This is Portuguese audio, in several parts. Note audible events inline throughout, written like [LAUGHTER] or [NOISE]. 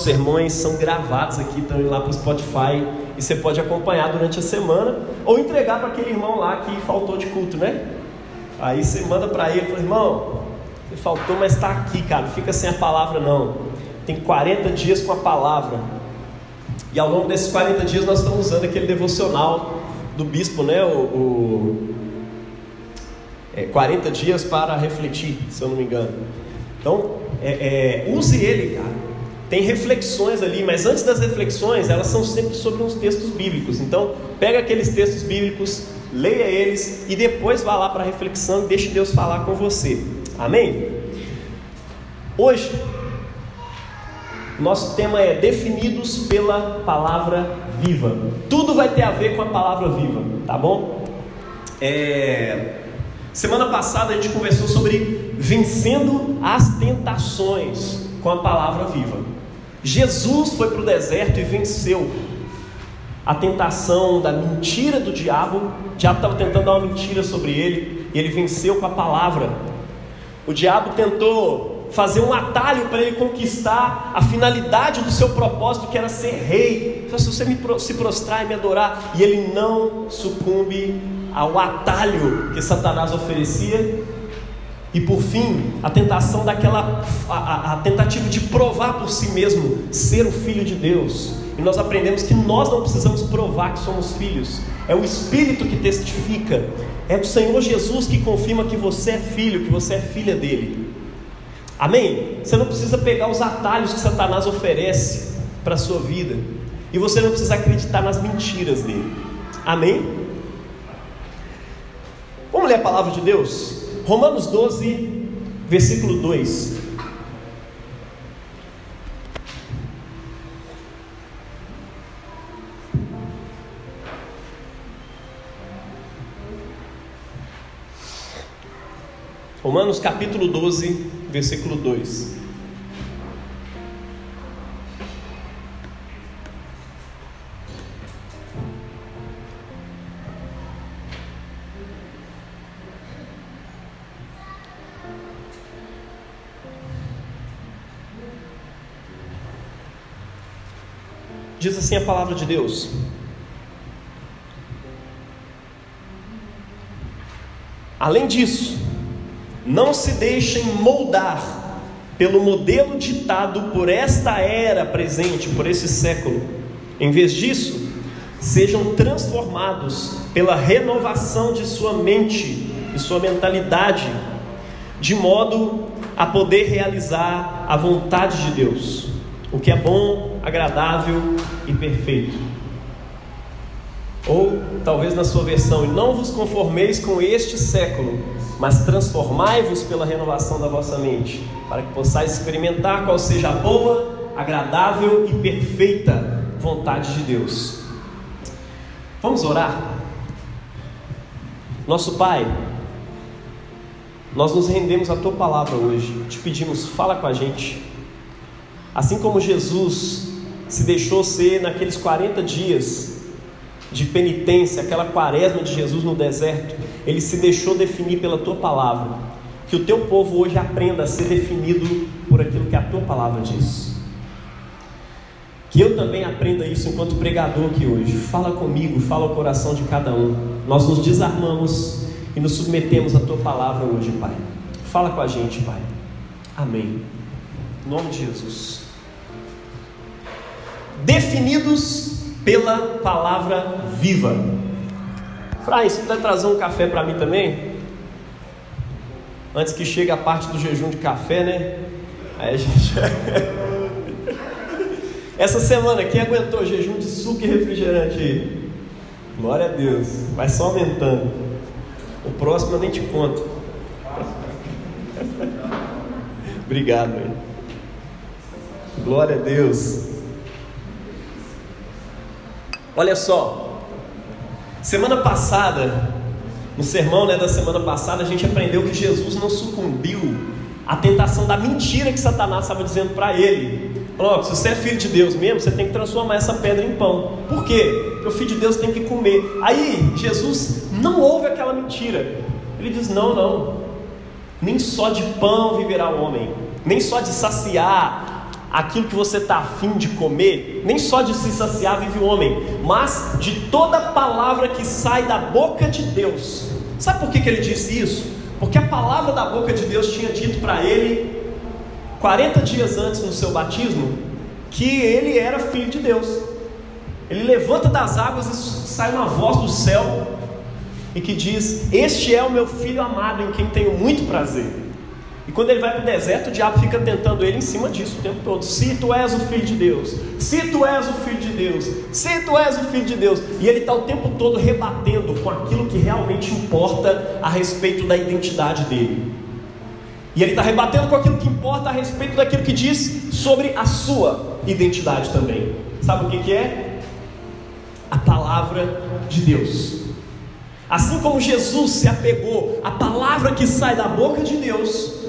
nossos sermões são gravados aqui, estão indo lá para o Spotify e você pode acompanhar durante a semana ou entregar para aquele irmão lá que faltou de culto, né? Aí você manda para ele, fala, irmão, você faltou, mas está aqui, cara, não fica sem a palavra não. Tem 40 dias com a palavra. E ao longo desses 40 dias nós estamos usando aquele devocional do bispo, né? O, o é, 40 dias para refletir, se eu não me engano. Então, é, é, use ele, cara. Tem reflexões ali, mas antes das reflexões, elas são sempre sobre uns textos bíblicos. Então, pega aqueles textos bíblicos, leia eles e depois vá lá para a reflexão e deixe Deus falar com você. Amém? Hoje, nosso tema é definidos pela palavra viva. Tudo vai ter a ver com a palavra viva, tá bom? É... Semana passada a gente conversou sobre vencendo as tentações com a palavra viva. Jesus foi para o deserto e venceu a tentação da mentira do diabo. O diabo estava tentando dar uma mentira sobre ele e ele venceu com a palavra. O diabo tentou fazer um atalho para ele conquistar a finalidade do seu propósito, que era ser rei. Se você me, se prostrar e me adorar, e ele não sucumbe ao atalho que Satanás oferecia. E por fim, a tentação daquela a, a, tentativa de provar por si mesmo ser o filho de Deus. E nós aprendemos que nós não precisamos provar que somos filhos. É o Espírito que testifica. É o Senhor Jesus que confirma que você é filho, que você é filha dele. Amém? Você não precisa pegar os atalhos que Satanás oferece para a sua vida. E você não precisa acreditar nas mentiras dele. Amém? Vamos ler a palavra de Deus? Romanos 12, versículo 2. Romanos capítulo 12, versículo 2. Assim a palavra de Deus: Além disso, não se deixem moldar pelo modelo ditado por esta era presente, por esse século. Em vez disso, sejam transformados pela renovação de sua mente e sua mentalidade, de modo a poder realizar a vontade de Deus, o que é bom, agradável e perfeito. Ou talvez na sua versão, e não vos conformeis com este século, mas transformai-vos pela renovação da vossa mente, para que possais experimentar qual seja a boa, agradável e perfeita vontade de Deus. Vamos orar? Nosso Pai, nós nos rendemos à tua palavra hoje, te pedimos, fala com a gente. Assim como Jesus se deixou ser naqueles 40 dias de penitência, aquela quaresma de Jesus no deserto, ele se deixou definir pela tua palavra. Que o teu povo hoje aprenda a ser definido por aquilo que a tua palavra diz. Que eu também aprenda isso enquanto pregador aqui hoje. Fala comigo, fala o coração de cada um. Nós nos desarmamos e nos submetemos à tua palavra hoje, Pai. Fala com a gente, Pai. Amém. Em nome de Jesus definidos pela palavra viva. Frai, você puder trazer um café para mim também? Antes que chegue a parte do jejum de café, né? Aí a gente. [LAUGHS] Essa semana, quem aguentou jejum de suco e refrigerante aí? Glória a Deus, vai só aumentando. O próximo eu nem te conto. [LAUGHS] Obrigado. Glória a Deus. Olha só, semana passada, no sermão né, da semana passada, a gente aprendeu que Jesus não sucumbiu à tentação da mentira que Satanás estava dizendo para ele. Falou, se você é filho de Deus mesmo, você tem que transformar essa pedra em pão. Por quê? Porque o filho de Deus tem que comer. Aí Jesus não ouve aquela mentira. Ele diz: não, não. Nem só de pão viverá o homem, nem só de saciar aquilo que você está afim de comer, nem só de se saciar vive o homem, mas de toda palavra que sai da boca de Deus. Sabe por que, que ele disse isso? Porque a palavra da boca de Deus tinha dito para ele, 40 dias antes no seu batismo, que ele era filho de Deus. Ele levanta das águas e sai uma voz do céu e que diz: Este é o meu filho amado em quem tenho muito prazer. E quando ele vai para o deserto, o diabo fica tentando ele em cima disso o tempo todo. Se tu és o filho de Deus, se tu és o filho de Deus, se tu és o filho de Deus. E ele está o tempo todo rebatendo com aquilo que realmente importa a respeito da identidade dele. E ele está rebatendo com aquilo que importa a respeito daquilo que diz sobre a sua identidade também. Sabe o que, que é? A palavra de Deus. Assim como Jesus se apegou à palavra que sai da boca de Deus,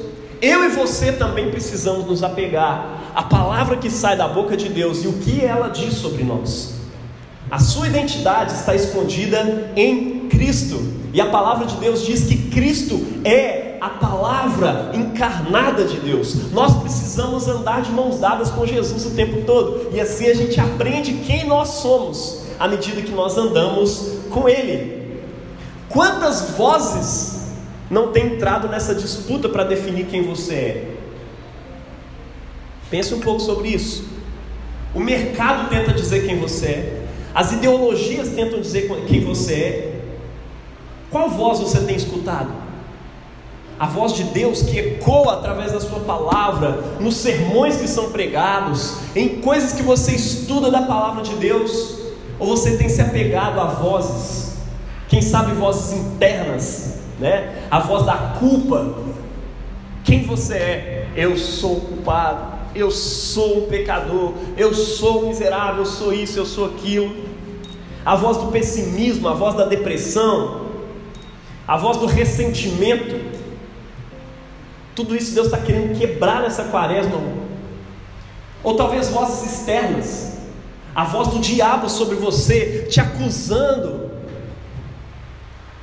eu e você também precisamos nos apegar à palavra que sai da boca de Deus e o que ela diz sobre nós. A sua identidade está escondida em Cristo, e a palavra de Deus diz que Cristo é a palavra encarnada de Deus. Nós precisamos andar de mãos dadas com Jesus o tempo todo, e assim a gente aprende quem nós somos à medida que nós andamos com Ele. Quantas vozes não tem entrado nessa disputa para definir quem você é. Pense um pouco sobre isso. O mercado tenta dizer quem você é, as ideologias tentam dizer quem você é. Qual voz você tem escutado? A voz de Deus que ecoa através da sua palavra, nos sermões que são pregados, em coisas que você estuda da palavra de Deus, ou você tem se apegado a vozes, quem sabe vozes internas, né? A voz da culpa. Quem você é? Eu sou culpado, eu sou um pecador, eu sou miserável, eu sou isso, eu sou aquilo. A voz do pessimismo, a voz da depressão, a voz do ressentimento. Tudo isso Deus está querendo quebrar nessa quaresma. Ou talvez vozes externas, a voz do diabo sobre você, te acusando,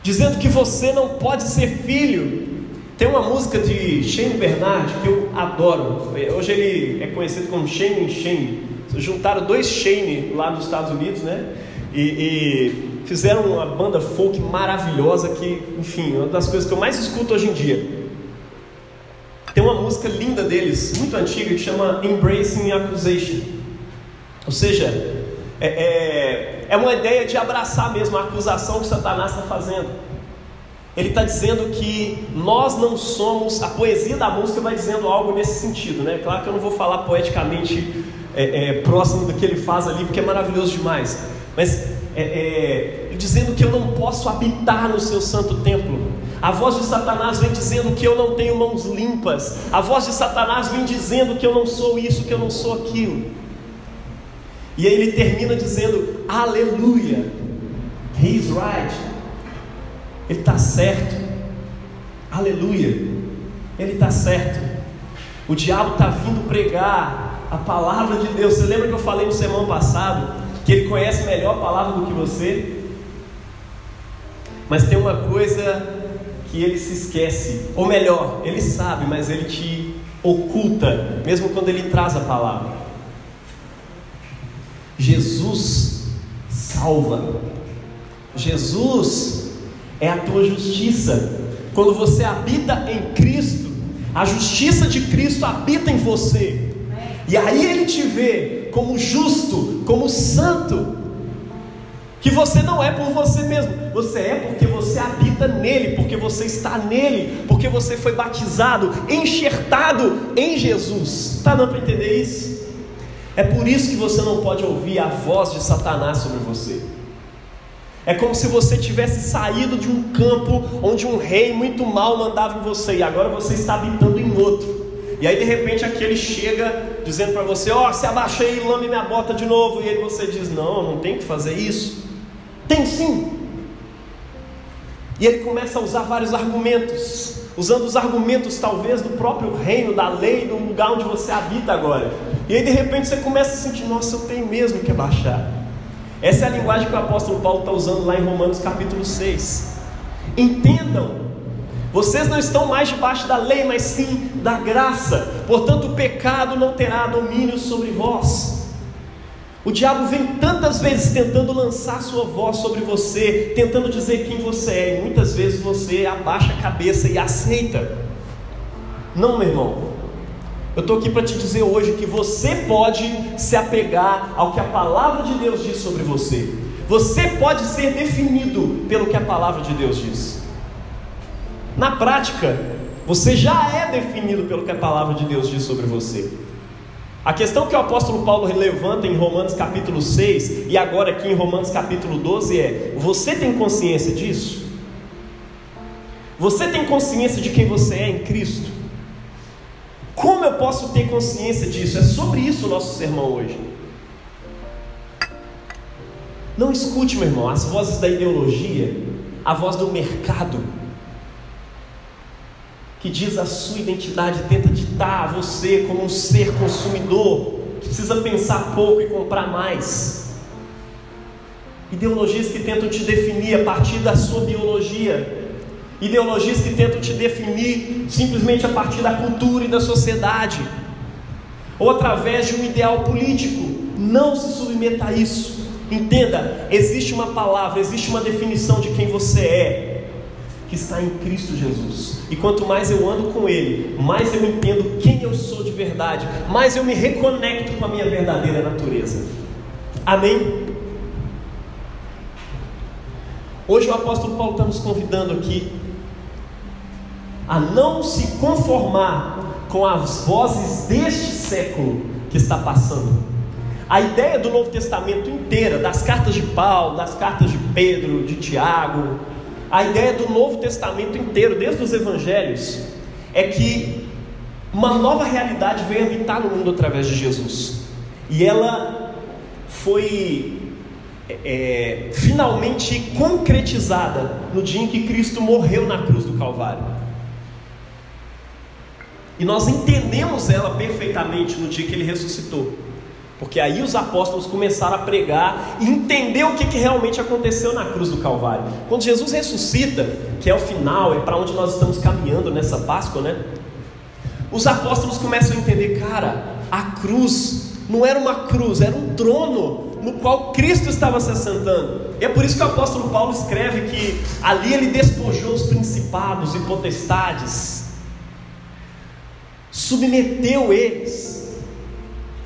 dizendo que você não pode ser filho. Tem uma música de Shane Bernard que eu adoro. Hoje ele é conhecido como Shane Shane. Juntaram dois Shane lá dos Estados Unidos, né? E, e, fizeram uma banda folk maravilhosa que, enfim, é uma das coisas que eu mais escuto hoje em dia. Tem uma música linda deles, muito antiga, que chama Embracing Accusation. Ou seja, é, é é uma ideia de abraçar mesmo a acusação que Satanás está fazendo. Ele está dizendo que nós não somos, a poesia da música vai dizendo algo nesse sentido, né? Claro que eu não vou falar poeticamente é, é, próximo do que ele faz ali, porque é maravilhoso demais. Mas é, é dizendo que eu não posso habitar no seu santo templo. A voz de Satanás vem dizendo que eu não tenho mãos limpas. A voz de Satanás vem dizendo que eu não sou isso, que eu não sou aquilo. E aí ele termina dizendo: Aleluia, He's right. Ele está certo. Aleluia, ele está certo. O diabo está vindo pregar a palavra de Deus. Você lembra que eu falei no semana passado que ele conhece melhor a palavra do que você? Mas tem uma coisa que ele se esquece, ou melhor, ele sabe, mas ele te oculta, mesmo quando ele traz a palavra. Jesus salva. Jesus é a tua justiça. Quando você habita em Cristo, a justiça de Cristo habita em você. E aí ele te vê como justo, como santo. Que você não é por você mesmo, você é porque você habita nele, porque você está nele, porque você foi batizado, enxertado em Jesus. Está dando para entender isso? É por isso que você não pode ouvir a voz de Satanás sobre você. É como se você tivesse saído de um campo onde um rei muito mal mandava em você e agora você está habitando em outro. E aí de repente aquele chega dizendo para você: Ó, oh, se abaixa aí, lame minha bota de novo. E aí você diz: Não, não tem que fazer isso. Tem sim. E ele começa a usar vários argumentos, usando os argumentos talvez do próprio reino, da lei, do lugar onde você habita agora. E aí de repente você começa a sentir, nossa, eu tenho mesmo que abaixar. Essa é a linguagem que o apóstolo Paulo está usando lá em Romanos capítulo 6. Entendam Vocês não estão mais debaixo da lei, mas sim da graça. Portanto, o pecado não terá domínio sobre vós. O diabo vem tantas vezes tentando lançar sua voz sobre você, tentando dizer quem você é, e muitas vezes você abaixa a cabeça e aceita. Não, meu irmão. Eu estou aqui para te dizer hoje que você pode se apegar ao que a palavra de Deus diz sobre você. Você pode ser definido pelo que a palavra de Deus diz. Na prática, você já é definido pelo que a palavra de Deus diz sobre você. A questão que o apóstolo Paulo levanta em Romanos capítulo 6 e agora aqui em Romanos capítulo 12 é: você tem consciência disso? Você tem consciência de quem você é em Cristo? Como eu posso ter consciência disso? É sobre isso o nosso sermão hoje. Não escute, meu irmão, as vozes da ideologia, a voz do mercado, que diz a sua identidade, tenta ditar você como um ser consumidor, que precisa pensar pouco e comprar mais. Ideologias que tentam te definir a partir da sua biologia, ideologias que tentam te definir simplesmente a partir da cultura e da sociedade, ou através de um ideal político. Não se submeta a isso. Entenda, existe uma palavra, existe uma definição de quem você é que está em Cristo Jesus. E quanto mais eu ando com Ele, mais eu entendo quem eu sou de verdade, mais eu me reconecto com a minha verdadeira natureza. Amém? Hoje o apóstolo Paulo está nos convidando aqui a não se conformar com as vozes deste século que está passando. A ideia do Novo Testamento inteira, das cartas de Paulo, das cartas de Pedro, de Tiago, a ideia do Novo Testamento inteiro, desde os Evangelhos, é que uma nova realidade veio habitar no mundo através de Jesus. E ela foi é, finalmente concretizada no dia em que Cristo morreu na cruz do Calvário. E nós entendemos ela perfeitamente no dia que ele ressuscitou. Porque aí os apóstolos começaram a pregar e entender o que, que realmente aconteceu na cruz do Calvário. Quando Jesus ressuscita, que é o final, é para onde nós estamos caminhando nessa Páscoa, né? Os apóstolos começam a entender, cara, a cruz não era uma cruz, era um trono no qual Cristo estava se assentando. E é por isso que o apóstolo Paulo escreve que ali ele despojou os principados e potestades, submeteu eles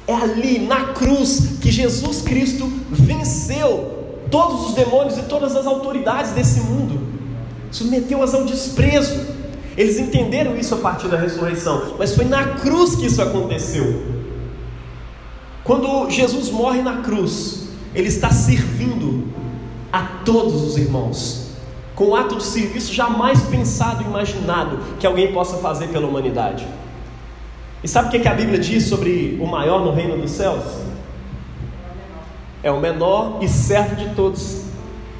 é ali na cruz que Jesus Cristo venceu todos os demônios e todas as autoridades desse mundo, submeteu-as ao desprezo. Eles entenderam isso a partir da ressurreição, mas foi na cruz que isso aconteceu. Quando Jesus morre na cruz, ele está servindo a todos os irmãos, com um ato de serviço jamais pensado e imaginado que alguém possa fazer pela humanidade. E sabe o que a Bíblia diz sobre o maior no reino dos céus? É o menor e servo de todos.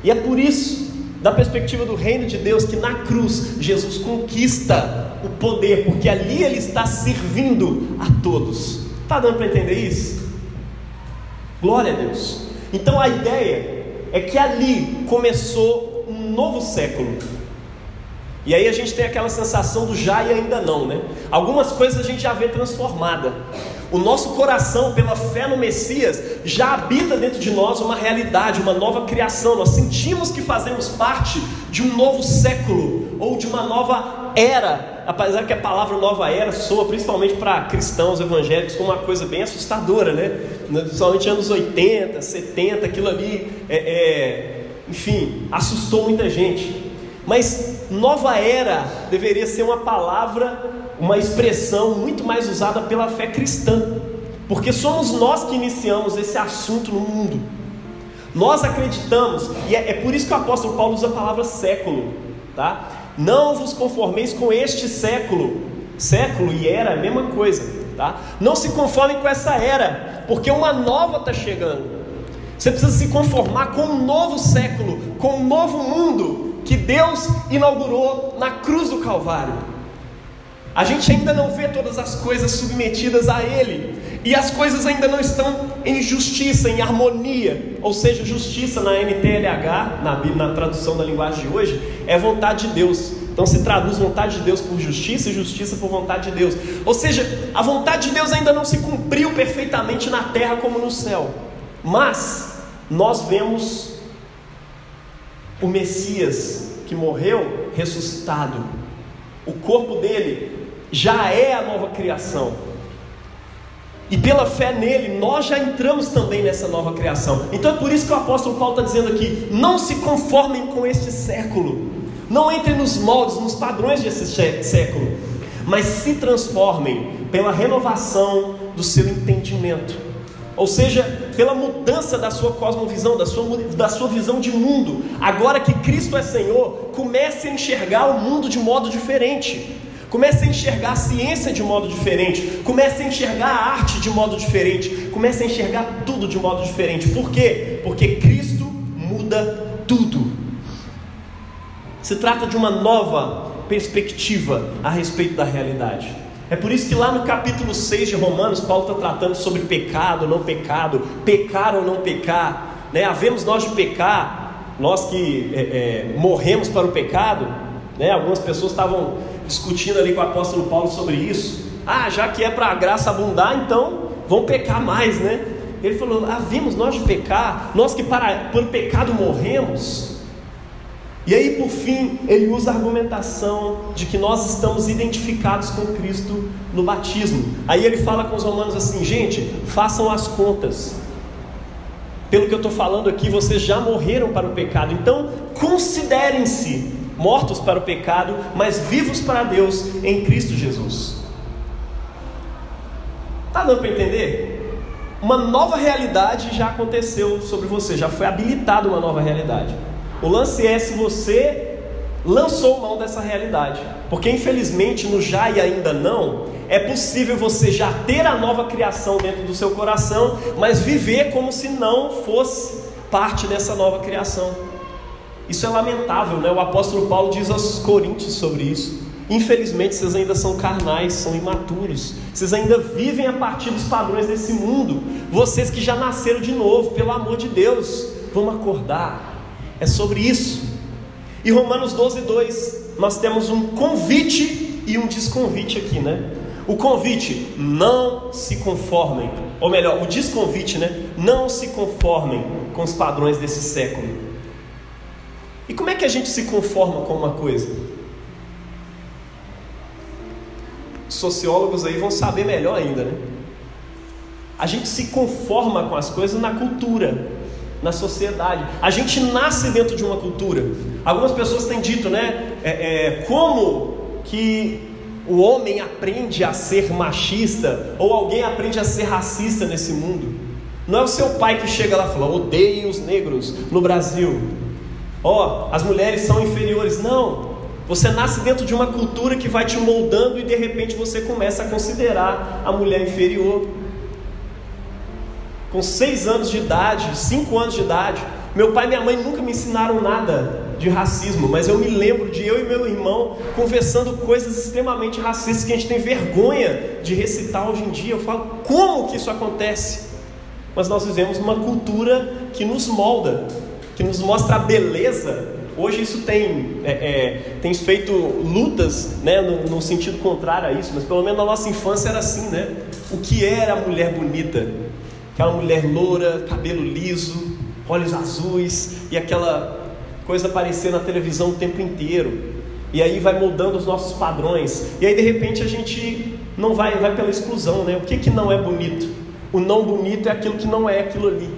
E é por isso, da perspectiva do reino de Deus, que na cruz Jesus conquista o poder, porque ali ele está servindo a todos. Está dando para entender isso? Glória a Deus. Então a ideia é que ali começou um novo século e aí a gente tem aquela sensação do já e ainda não, né? Algumas coisas a gente já vê transformada. O nosso coração, pela fé no Messias, já habita dentro de nós uma realidade, uma nova criação. Nós sentimos que fazemos parte de um novo século ou de uma nova era. Apesar que a palavra nova era soa principalmente para cristãos evangélicos como uma coisa bem assustadora, né? Principalmente anos 80, 70, aquilo ali, é, é, enfim, assustou muita gente. Mas nova era deveria ser uma palavra, uma expressão muito mais usada pela fé cristã, porque somos nós que iniciamos esse assunto no mundo. Nós acreditamos, e é, é por isso que o apóstolo Paulo usa a palavra século, tá? Não vos conformeis com este século. Século e era é a mesma coisa, tá? Não se conformem com essa era, porque uma nova está chegando. Você precisa se conformar com um novo século, com um novo mundo, que Deus inaugurou na cruz do Calvário. A gente ainda não vê todas as coisas submetidas a Ele, e as coisas ainda não estão em justiça, em harmonia, ou seja, justiça na NTLH, na, na tradução da linguagem de hoje, é vontade de Deus. Então se traduz vontade de Deus por justiça e justiça por vontade de Deus. Ou seja, a vontade de Deus ainda não se cumpriu perfeitamente na terra como no céu. Mas nós vemos o Messias que morreu ressuscitado. O corpo dele já é a nova criação. E pela fé nele, nós já entramos também nessa nova criação. Então é por isso que o apóstolo Paulo está dizendo aqui: não se conformem com este século, não entrem nos moldes, nos padrões desse século, mas se transformem pela renovação do seu entendimento. Ou seja, pela mudança da sua cosmovisão, da sua, da sua visão de mundo. Agora que Cristo é Senhor, comece a enxergar o mundo de modo diferente. Comece a enxergar a ciência de modo diferente. Comece a enxergar a arte de modo diferente. Comece a enxergar tudo de modo diferente. Por quê? Porque Cristo muda tudo. Se trata de uma nova perspectiva a respeito da realidade. É por isso que lá no capítulo 6 de Romanos, Paulo está tratando sobre pecado, não pecado, pecar ou não pecar. Né? Havemos nós de pecar, nós que é, é, morremos para o pecado. Né? Algumas pessoas estavam discutindo ali com o apóstolo Paulo sobre isso. Ah, já que é para a graça abundar, então vão pecar mais, né? Ele falou: vimos nós de pecar, nós que para, por pecado morremos. E aí, por fim, ele usa a argumentação de que nós estamos identificados com Cristo no batismo. Aí ele fala com os romanos assim: gente, façam as contas. Pelo que eu estou falando aqui, vocês já morreram para o pecado, então considerem-se mortos para o pecado, mas vivos para Deus em Cristo Jesus. Está dando para entender? Uma nova realidade já aconteceu sobre você, já foi habilitada uma nova realidade. O lance é se você lançou mão dessa realidade, porque infelizmente no já e ainda não, é possível você já ter a nova criação dentro do seu coração, mas viver como se não fosse parte dessa nova criação. Isso é lamentável, né? O apóstolo Paulo diz aos Coríntios sobre isso. Infelizmente, vocês ainda são carnais, são imaturos. Vocês ainda vivem a partir dos padrões desse mundo. Vocês que já nasceram de novo, pelo amor de Deus, vamos acordar. É sobre isso. E Romanos 12, 2, nós temos um convite e um desconvite aqui, né? O convite, não se conformem. Ou melhor, o desconvite, né? Não se conformem com os padrões desse século e como é que a gente se conforma com uma coisa? Sociólogos aí vão saber melhor ainda, né? A gente se conforma com as coisas na cultura, na sociedade. A gente nasce dentro de uma cultura. Algumas pessoas têm dito, né? É, é, como que o homem aprende a ser machista ou alguém aprende a ser racista nesse mundo? Não é o seu pai que chega lá e fala: odeiem os negros no Brasil ó, oh, as mulheres são inferiores. Não. Você nasce dentro de uma cultura que vai te moldando e de repente você começa a considerar a mulher inferior. Com seis anos de idade, cinco anos de idade, meu pai e minha mãe nunca me ensinaram nada de racismo, mas eu me lembro de eu e meu irmão conversando coisas extremamente racistas que a gente tem vergonha de recitar hoje em dia. Eu falo, como que isso acontece? Mas nós vivemos uma cultura que nos molda, que nos mostra a beleza. Hoje isso tem, é, é, tem feito lutas né, no, no, sentido contrário a isso, mas pelo menos na nossa infância era assim, né? O que era a mulher bonita? Aquela mulher loura, cabelo liso, olhos azuis e aquela coisa aparecer na televisão o tempo inteiro. E aí vai moldando os nossos padrões. E aí de repente a gente não vai, vai pela exclusão, né? O que, que não é bonito? O não bonito é aquilo que não é aquilo ali.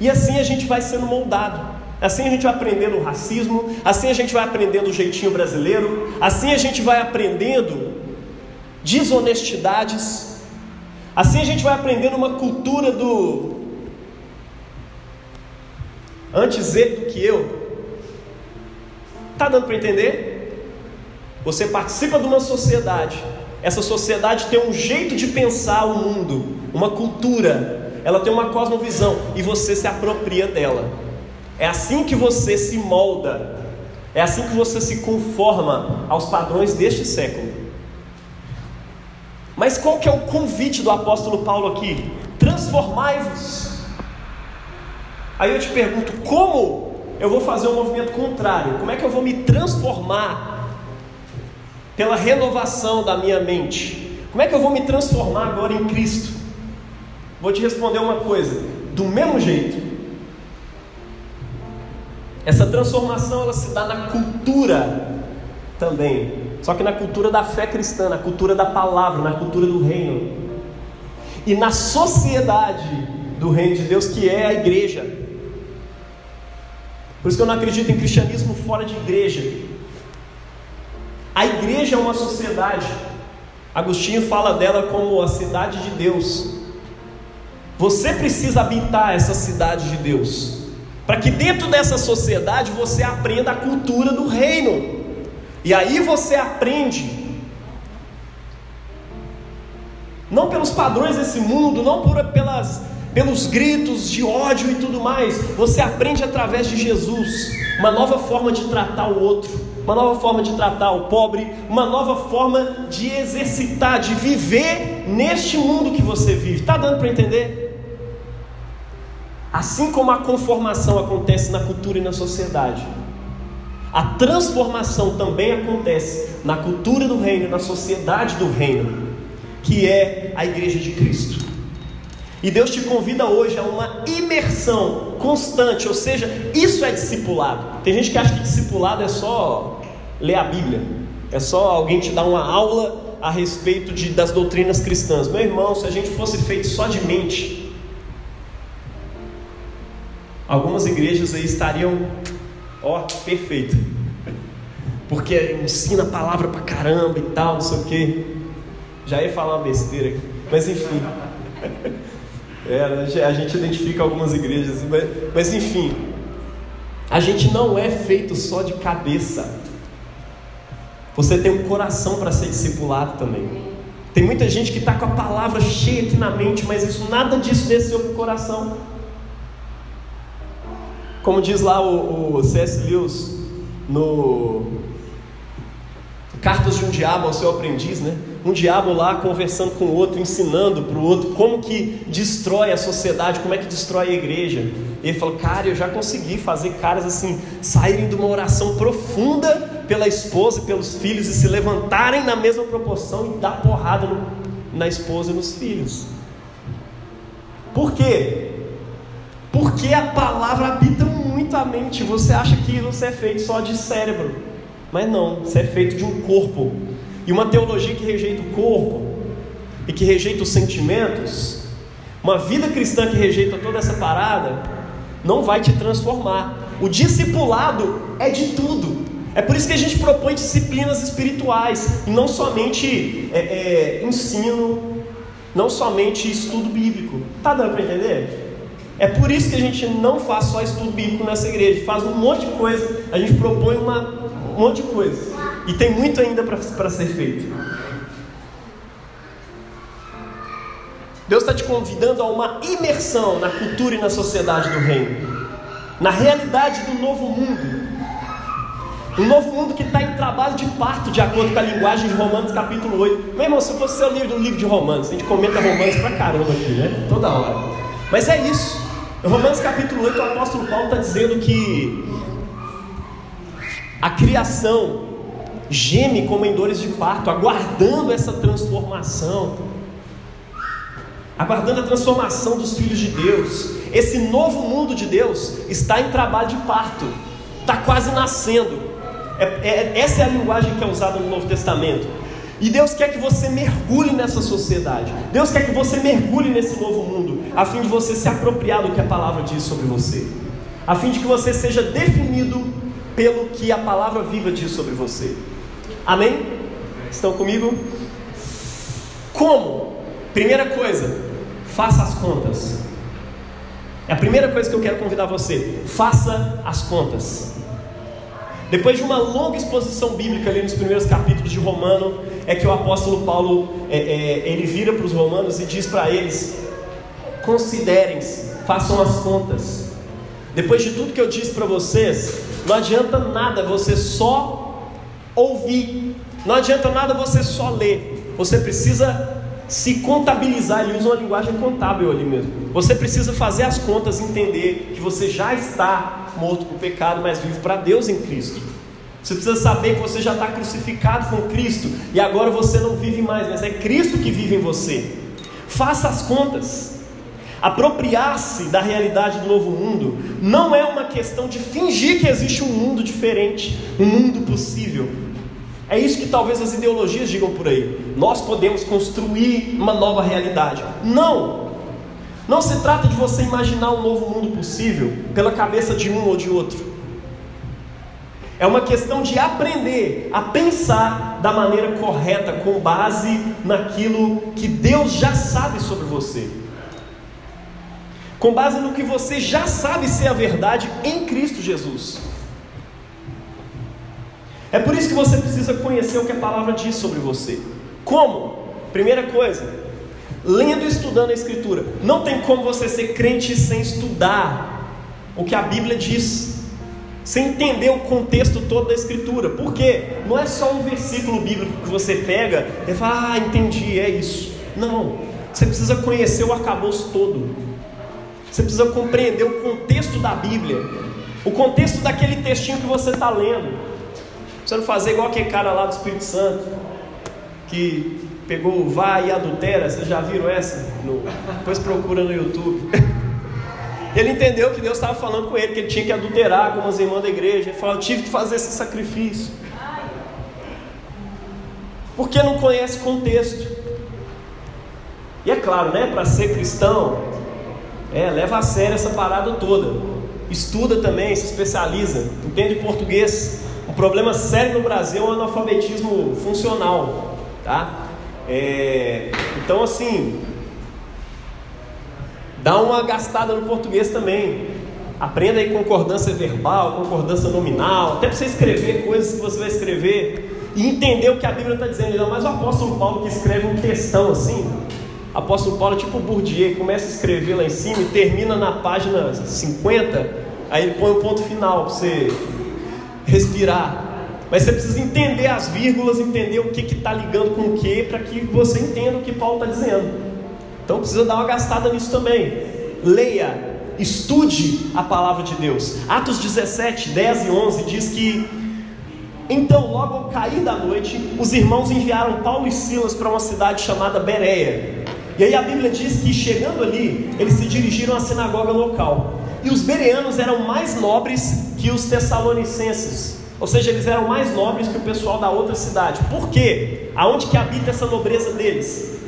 E assim a gente vai sendo moldado. Assim a gente vai aprendendo o racismo, assim a gente vai aprendendo o jeitinho brasileiro, assim a gente vai aprendendo desonestidades, assim a gente vai aprendendo uma cultura do antes ele do que eu. Tá dando para entender? Você participa de uma sociedade. Essa sociedade tem um jeito de pensar o mundo, uma cultura, ela tem uma cosmovisão e você se apropria dela. É assim que você se molda, é assim que você se conforma aos padrões deste século. Mas qual que é o convite do apóstolo Paulo aqui? Transformai-vos. Aí eu te pergunto, como eu vou fazer um movimento contrário? Como é que eu vou me transformar? pela renovação da minha mente. Como é que eu vou me transformar agora em Cristo? Vou te responder uma coisa: do mesmo jeito. Essa transformação ela se dá na cultura também. Só que na cultura da fé cristã, na cultura da palavra, na cultura do reino. E na sociedade do reino de Deus, que é a igreja. Por isso que eu não acredito em cristianismo fora de igreja. A igreja é uma sociedade. Agostinho fala dela como a cidade de Deus. Você precisa habitar essa cidade de Deus, para que dentro dessa sociedade você aprenda a cultura do reino. E aí você aprende não pelos padrões desse mundo, não por, pelas, pelos gritos de ódio e tudo mais. Você aprende através de Jesus uma nova forma de tratar o outro, uma nova forma de tratar o pobre, uma nova forma de exercitar, de viver neste mundo que você vive. Está dando para entender? Assim como a conformação acontece na cultura e na sociedade, a transformação também acontece na cultura do reino, na sociedade do reino, que é a igreja de Cristo. E Deus te convida hoje a uma imersão constante, ou seja, isso é discipulado. Tem gente que acha que discipulado é só ler a Bíblia, é só alguém te dar uma aula a respeito de, das doutrinas cristãs. Meu irmão, se a gente fosse feito só de mente, algumas igrejas aí estariam, ó, perfeito. Porque ensina a palavra pra caramba e tal, não sei o quê. Já ia falar uma besteira aqui, mas enfim. [LAUGHS] É, a gente identifica algumas igrejas, mas, mas enfim. A gente não é feito só de cabeça. Você tem um coração para ser discipulado também. Tem muita gente que está com a palavra cheia aqui na mente, mas isso nada disso desceu para o coração. Como diz lá o, o C.S. Lewis no Cartas de um Diabo ao seu aprendiz, né? Um diabo lá conversando com o outro, ensinando para o outro como que destrói a sociedade, como é que destrói a igreja. E ele falou: Cara, eu já consegui fazer caras assim saírem de uma oração profunda pela esposa e pelos filhos e se levantarem na mesma proporção e dar porrada no, na esposa e nos filhos. Por quê? Porque a palavra habita muito a mente. Você acha que você é feito só de cérebro. Mas não, você é feito de um corpo. E uma teologia que rejeita o corpo e que rejeita os sentimentos, uma vida cristã que rejeita toda essa parada, não vai te transformar. O discipulado é de tudo. É por isso que a gente propõe disciplinas espirituais, e não somente é, é, ensino, não somente estudo bíblico. Tá dando para entender? É por isso que a gente não faz só estudo bíblico nessa igreja, faz um monte de coisa, a gente propõe uma, um monte de coisa. E tem muito ainda para ser feito. Deus está te convidando a uma imersão na cultura e na sociedade do reino, na realidade do novo mundo. Um novo mundo que está em trabalho de parto, de acordo com a linguagem de Romanos capítulo 8. Meu irmão, se fosse seu livro do livro de Romanos, a gente comenta Romanos pra caramba aqui, né? Toda hora. Mas é isso. Romanos capítulo 8, o apóstolo Paulo está dizendo que a criação geme como em dores de parto, aguardando essa transformação, aguardando a transformação dos filhos de Deus. Esse novo mundo de Deus está em trabalho de parto, está quase nascendo. É, é, essa é a linguagem que é usada no Novo Testamento. E Deus quer que você mergulhe nessa sociedade. Deus quer que você mergulhe nesse novo mundo, a fim de você se apropriar do que a palavra diz sobre você, a fim de que você seja definido pelo que a palavra viva diz sobre você. Amém? Estão comigo? Como? Primeira coisa, faça as contas. É a primeira coisa que eu quero convidar você. Faça as contas. Depois de uma longa exposição bíblica ali nos primeiros capítulos de Romano, é que o apóstolo Paulo é, é, ele vira para os romanos e diz para eles: considerem-se, façam as contas. Depois de tudo que eu disse para vocês, não adianta nada você só ouvir, não adianta nada você só ler. Você precisa se contabilizar, ele usa uma linguagem contábil ali mesmo. Você precisa fazer as contas, entender que você já está morto para o pecado, mas vivo para Deus em Cristo. Você precisa saber que você já está crucificado com Cristo e agora você não vive mais, mas é Cristo que vive em você. Faça as contas. Apropriar-se da realidade do novo mundo não é uma questão de fingir que existe um mundo diferente, um mundo possível. É isso que talvez as ideologias digam por aí. Nós podemos construir uma nova realidade. Não! Não se trata de você imaginar um novo mundo possível pela cabeça de um ou de outro. É uma questão de aprender a pensar da maneira correta, com base naquilo que Deus já sabe sobre você. Com base no que você já sabe ser a verdade em Cristo Jesus. É por isso que você precisa conhecer o que a palavra diz sobre você. Como? Primeira coisa, lendo e estudando a Escritura. Não tem como você ser crente sem estudar o que a Bíblia diz sem entender o contexto todo da Escritura. Por quê? Não é só um versículo bíblico que você pega e fala, ah, entendi, é isso. Não. Você precisa conhecer o arcabouço todo. Você precisa compreender o contexto da Bíblia. O contexto daquele textinho que você está lendo. Você não fazer igual aquele cara lá do Espírito Santo, que pegou vai e adultera. Vocês já viram essa? No... Depois procura no YouTube. [LAUGHS] Ele entendeu que Deus estava falando com ele, que ele tinha que adulterar com as irmãs da igreja. Ele falou: Eu tive que fazer esse sacrifício. Porque não conhece contexto. E é claro, né? Para ser cristão, é, leva a sério essa parada toda. Estuda também, se especializa, entende português. Um problema sério no Brasil é o analfabetismo funcional, tá? É, então, assim, Dá uma gastada no português também. Aprenda aí concordância verbal, concordância nominal, até para você escrever coisas que você vai escrever e entender o que a Bíblia está dizendo. Não, mas o apóstolo Paulo que escreve um textão assim, apóstolo Paulo é tipo Bourdieu, começa a escrever lá em cima e termina na página 50, aí ele põe o um ponto final para você respirar. Mas você precisa entender as vírgulas, entender o que está ligando com o que, para que você entenda o que Paulo está dizendo. Então precisa dar uma gastada nisso também. Leia, estude a palavra de Deus. Atos 17, 10 e 11 diz que então, logo ao cair da noite, os irmãos enviaram Paulo e Silas para uma cidade chamada Bereia. E aí a Bíblia diz que chegando ali, eles se dirigiram à sinagoga local. E os bereanos eram mais nobres que os tessalonicenses. Ou seja, eles eram mais nobres que o pessoal da outra cidade. Por quê? Aonde que habita essa nobreza deles?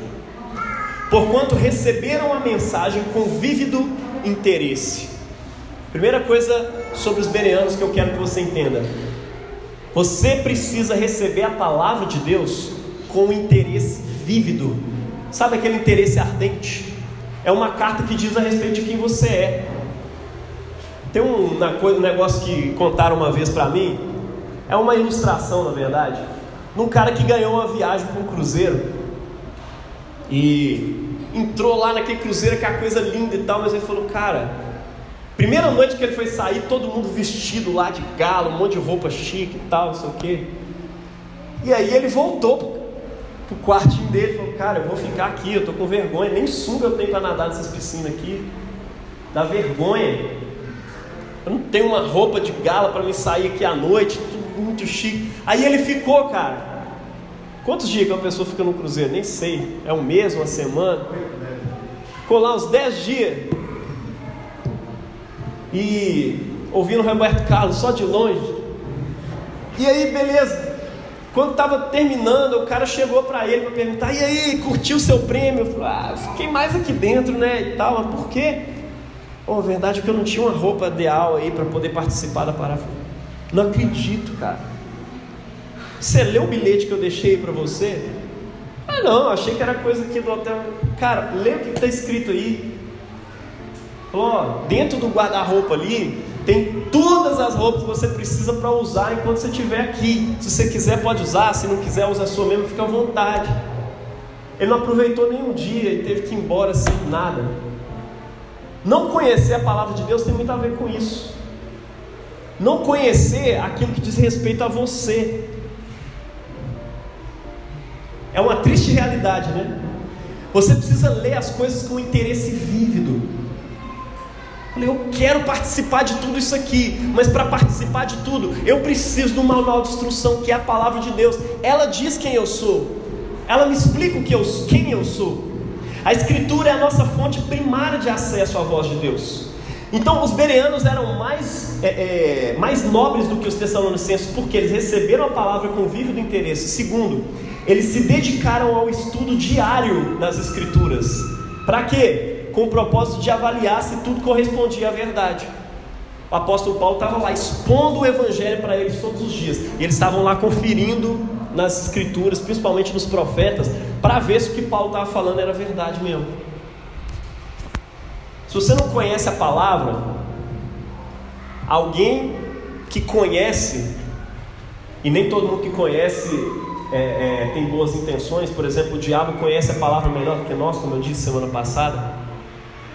Porquanto receberam a mensagem com vívido interesse. Primeira coisa sobre os bereanos que eu quero que você entenda: você precisa receber a palavra de Deus com interesse vívido. Sabe aquele interesse ardente? É uma carta que diz a respeito de quem você é. Tem um, um negócio que contaram uma vez para mim, é uma ilustração, na verdade, num cara que ganhou uma viagem com um cruzeiro e entrou lá naquele cruzeiro, que é a coisa linda e tal, mas ele falou, cara, primeira noite que ele foi sair, todo mundo vestido lá de galo, um monte de roupa chique e tal, não sei o quê. E aí ele voltou pro, pro quartinho dele, falou, cara, eu vou ficar aqui, eu tô com vergonha, nem sunga eu tenho para nadar nessas piscinas aqui. Dá vergonha. Eu não tenho uma roupa de gala para me sair aqui à noite, tudo muito chique. Aí ele ficou, cara, Quantos dias que uma pessoa fica no cruzeiro? Nem sei. É um mês, uma semana? Ficou lá uns 10 dias. E ouvindo Roberto Carlos só de longe. E aí, beleza. Quando estava terminando, o cara chegou para ele para perguntar: E aí, curtiu o seu prêmio? Eu falei: Ah, fiquei mais aqui dentro, né? E tal, mas por quê? Oh, a verdade é que eu não tinha uma roupa ideal aí para poder participar da parada. Não acredito, cara. Você leu o bilhete que eu deixei para você? Ah, não, achei que era coisa aqui do hotel. Cara, lê o que está escrito aí. Falou, ó, dentro do guarda-roupa ali tem todas as roupas que você precisa para usar enquanto você estiver aqui. Se você quiser, pode usar. Se não quiser, usa a sua mesmo, fica à vontade. Ele não aproveitou nenhum dia e teve que ir embora sem nada. Não conhecer a palavra de Deus tem muito a ver com isso. Não conhecer aquilo que diz respeito a você. É uma triste realidade, né? Você precisa ler as coisas com interesse vívido. Eu quero participar de tudo isso aqui, mas para participar de tudo, eu preciso do manual de instrução que é a palavra de Deus. Ela diz quem eu sou, ela me explica o que eu, quem eu sou. A Escritura é a nossa fonte primária de acesso à voz de Deus. Então, os bereanos eram mais, é, é, mais nobres do que os tessalonicenses, porque eles receberam a palavra com vívido interesse. Segundo, eles se dedicaram ao estudo diário das Escrituras. Para quê? com o propósito de avaliar se tudo correspondia à verdade. O apóstolo Paulo estava lá expondo o evangelho para eles todos os dias. E eles estavam lá conferindo nas escrituras, principalmente nos profetas, para ver se o que Paulo estava falando era verdade mesmo. Se você não conhece a palavra, alguém que conhece, e nem todo mundo que conhece é, é, tem boas intenções, por exemplo, o diabo conhece a palavra melhor do que nós, como eu disse semana passada.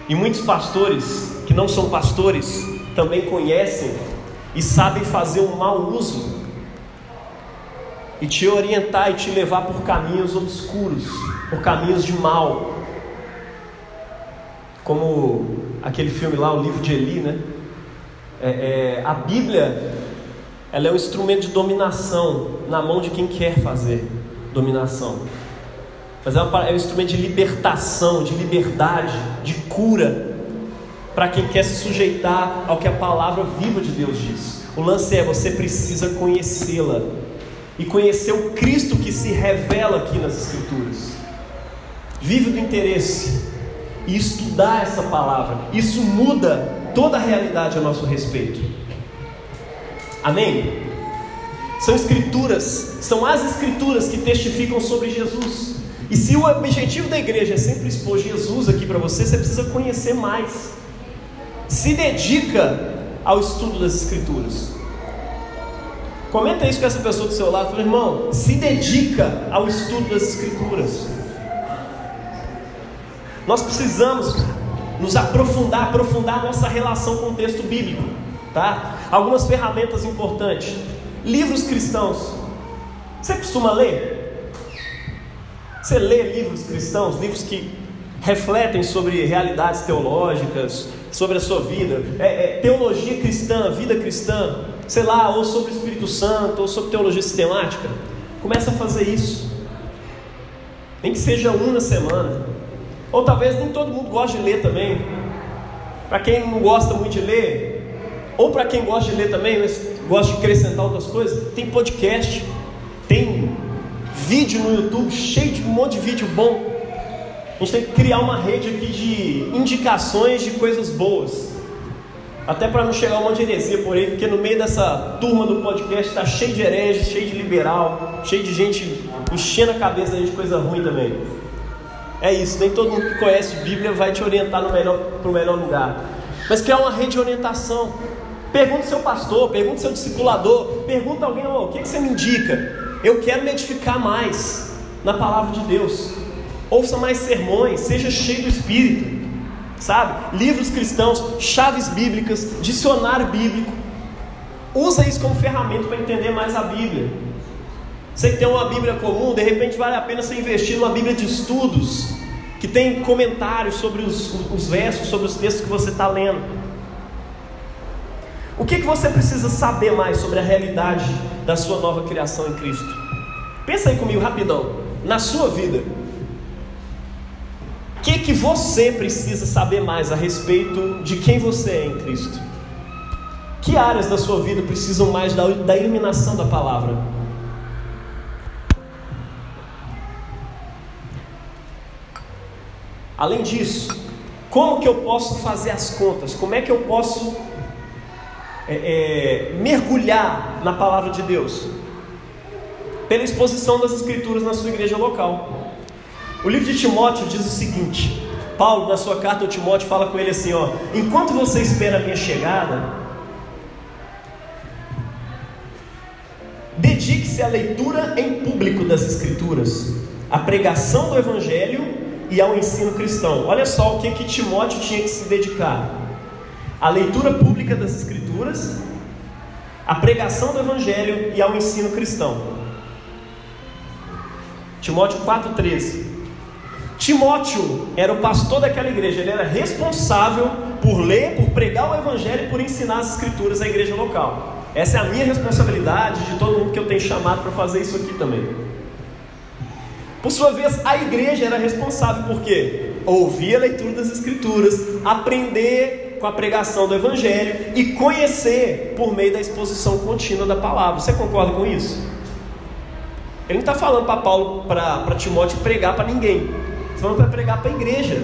E muitos pastores que não são pastores também conhecem e sabem fazer um mau uso e te orientar e te levar por caminhos obscuros, por caminhos de mal. Como aquele filme lá, o livro de Eli, né? É, é, a Bíblia, ela é um instrumento de dominação na mão de quem quer fazer dominação mas é, é um instrumento de libertação, de liberdade, de cura, para quem quer se sujeitar ao que a palavra viva de Deus diz. O lance é: você precisa conhecê-la e conhecer o Cristo que se revela aqui nas Escrituras. Vive do interesse e estudar essa palavra, isso muda toda a realidade a nosso respeito. Amém? São escrituras, são as escrituras que testificam sobre Jesus. E se o objetivo da igreja é sempre expor Jesus aqui para você, você precisa conhecer mais. Se dedica ao estudo das Escrituras. Comenta isso com essa pessoa do seu lado, fala, irmão, se dedica ao estudo das Escrituras. Nós precisamos nos aprofundar, aprofundar nossa relação com o texto bíblico, tá? Algumas ferramentas importantes. Livros cristãos. Você costuma ler? Você lê livros cristãos, livros que refletem sobre realidades teológicas, sobre a sua vida, é, é, teologia cristã, vida cristã, sei lá, ou sobre o Espírito Santo, ou sobre teologia sistemática. Começa a fazer isso. Nem que seja um na semana. Ou talvez nem todo mundo goste de ler também. Para quem não gosta muito de ler, ou para quem gosta de ler também, mas gosta de acrescentar outras coisas, tem podcast, tem vídeo no YouTube, cheio de um monte de vídeo bom. A gente tem que criar uma rede aqui de indicações de coisas boas. Até para não chegar um monte de heresia por aí, porque no meio dessa turma do podcast está cheio de herege, cheio de liberal, cheio de gente enchendo a cabeça de coisa ruim também. É isso, nem todo mundo que conhece Bíblia vai te orientar melhor, para o melhor lugar. Mas criar uma rede de orientação. Pergunta seu pastor, pergunta seu discipulador, pergunta alguém, oh, o que, que você me indica? Eu quero me edificar mais na palavra de Deus. Ouça mais sermões, seja cheio do Espírito, sabe? Livros cristãos, chaves bíblicas, dicionário bíblico. Usa isso como ferramenta para entender mais a Bíblia. Você tem uma Bíblia comum, de repente vale a pena você investir numa Bíblia de estudos, que tem comentários sobre os, os versos, sobre os textos que você está lendo. O que, que você precisa saber mais sobre a realidade da sua nova criação em Cristo? Pensa aí comigo rapidão. Na sua vida, o que, que você precisa saber mais a respeito de quem você é em Cristo? Que áreas da sua vida precisam mais da, da iluminação da palavra? Além disso, como que eu posso fazer as contas? Como é que eu posso é, é, mergulhar na palavra de Deus? Pela exposição das Escrituras na sua igreja local. O livro de Timóteo diz o seguinte: Paulo, na sua carta ao Timóteo, fala com ele assim: ó, enquanto você espera a minha chegada, dedique-se à leitura em público das Escrituras, à pregação do Evangelho e ao ensino cristão. Olha só o que, que Timóteo tinha que se dedicar: a leitura pública das Escrituras, a pregação do Evangelho e ao ensino cristão. Timóteo 4,13 Timóteo era o pastor daquela igreja, ele era responsável por ler, por pregar o evangelho e por ensinar as escrituras à igreja local. Essa é a minha responsabilidade de todo mundo que eu tenho chamado para fazer isso aqui também. Por sua vez, a igreja era responsável por quê? Ouvir a leitura das escrituras, aprender com a pregação do evangelho e conhecer por meio da exposição contínua da palavra. Você concorda com isso? Ele não está falando para Paulo, para Timóteo pregar para ninguém falando para pregar para a igreja.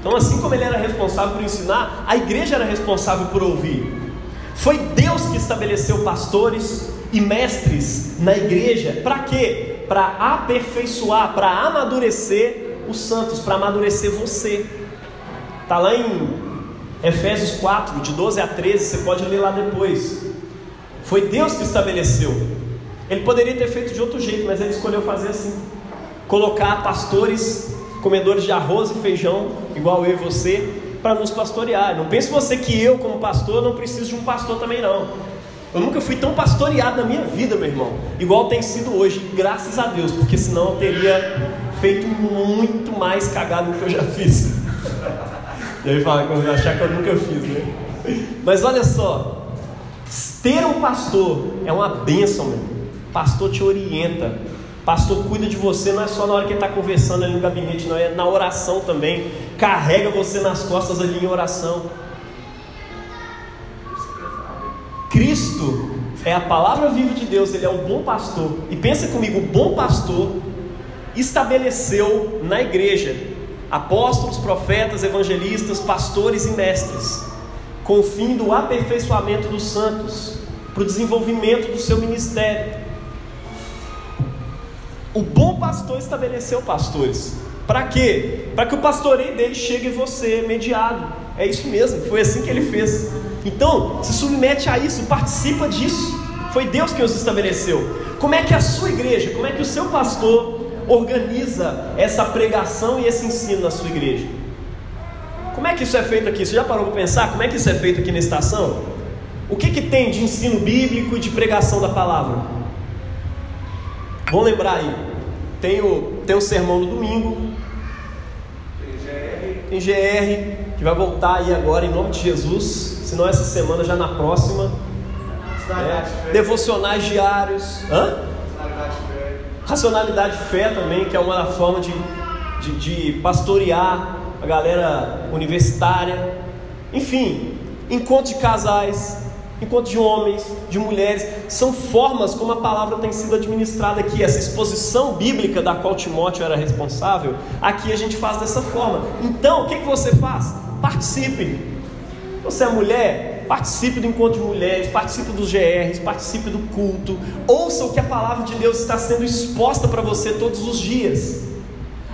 Então, assim como ele era responsável por ensinar, a igreja era responsável por ouvir. Foi Deus que estabeleceu pastores e mestres na igreja. Para quê? Para aperfeiçoar, para amadurecer os santos, para amadurecer você. Está lá em Efésios 4, de 12 a 13, você pode ler lá depois. Foi Deus que estabeleceu. Ele poderia ter feito de outro jeito, mas ele escolheu fazer assim colocar pastores, comedores de arroz e feijão, igual eu e você, para nos pastorear. Não pense você que eu, como pastor, não preciso de um pastor também, não. Eu nunca fui tão pastoreado na minha vida, meu irmão, igual tem sido hoje, graças a Deus, porque senão eu teria feito muito mais cagado do que eu já fiz. E aí fala que eu achar que eu nunca fiz, né? Mas olha só, ter um pastor é uma bênção, meu. Pastor te orienta, Pastor cuida de você, não é só na hora que ele está conversando ali no gabinete, não, é na oração também. Carrega você nas costas ali em oração. Cristo é a palavra viva de Deus, ele é um bom pastor. E pensa comigo, o bom pastor estabeleceu na igreja apóstolos, profetas, evangelistas, pastores e mestres, com o fim do aperfeiçoamento dos santos, para o desenvolvimento do seu ministério. O bom pastor estabeleceu pastores. Para quê? Para que o pastoreio dele chegue em você mediado. É isso mesmo, foi assim que ele fez. Então, se submete a isso, participa disso. Foi Deus quem os estabeleceu. Como é que a sua igreja, como é que o seu pastor organiza essa pregação e esse ensino na sua igreja? Como é que isso é feito aqui? Você já parou para pensar como é que isso é feito aqui na estação? O que, que tem de ensino bíblico e de pregação da palavra? Vamos lembrar aí. Tem o, tem o sermão no domingo. Tem GR, que vai voltar aí agora em nome de Jesus. Se não essa semana, já na próxima. É, devocionais diários. Hã? Racionalidade de fé também, que é uma forma de, de, de pastorear a galera universitária. Enfim, encontro de casais enquanto de homens, de mulheres, são formas como a palavra tem sido administrada aqui. Essa exposição bíblica da qual Timóteo era responsável, aqui a gente faz dessa forma. Então, o que, que você faz? Participe. Você é mulher? Participe do encontro de mulheres, participe dos GRs, participe do culto. Ouça o que a palavra de Deus está sendo exposta para você todos os dias.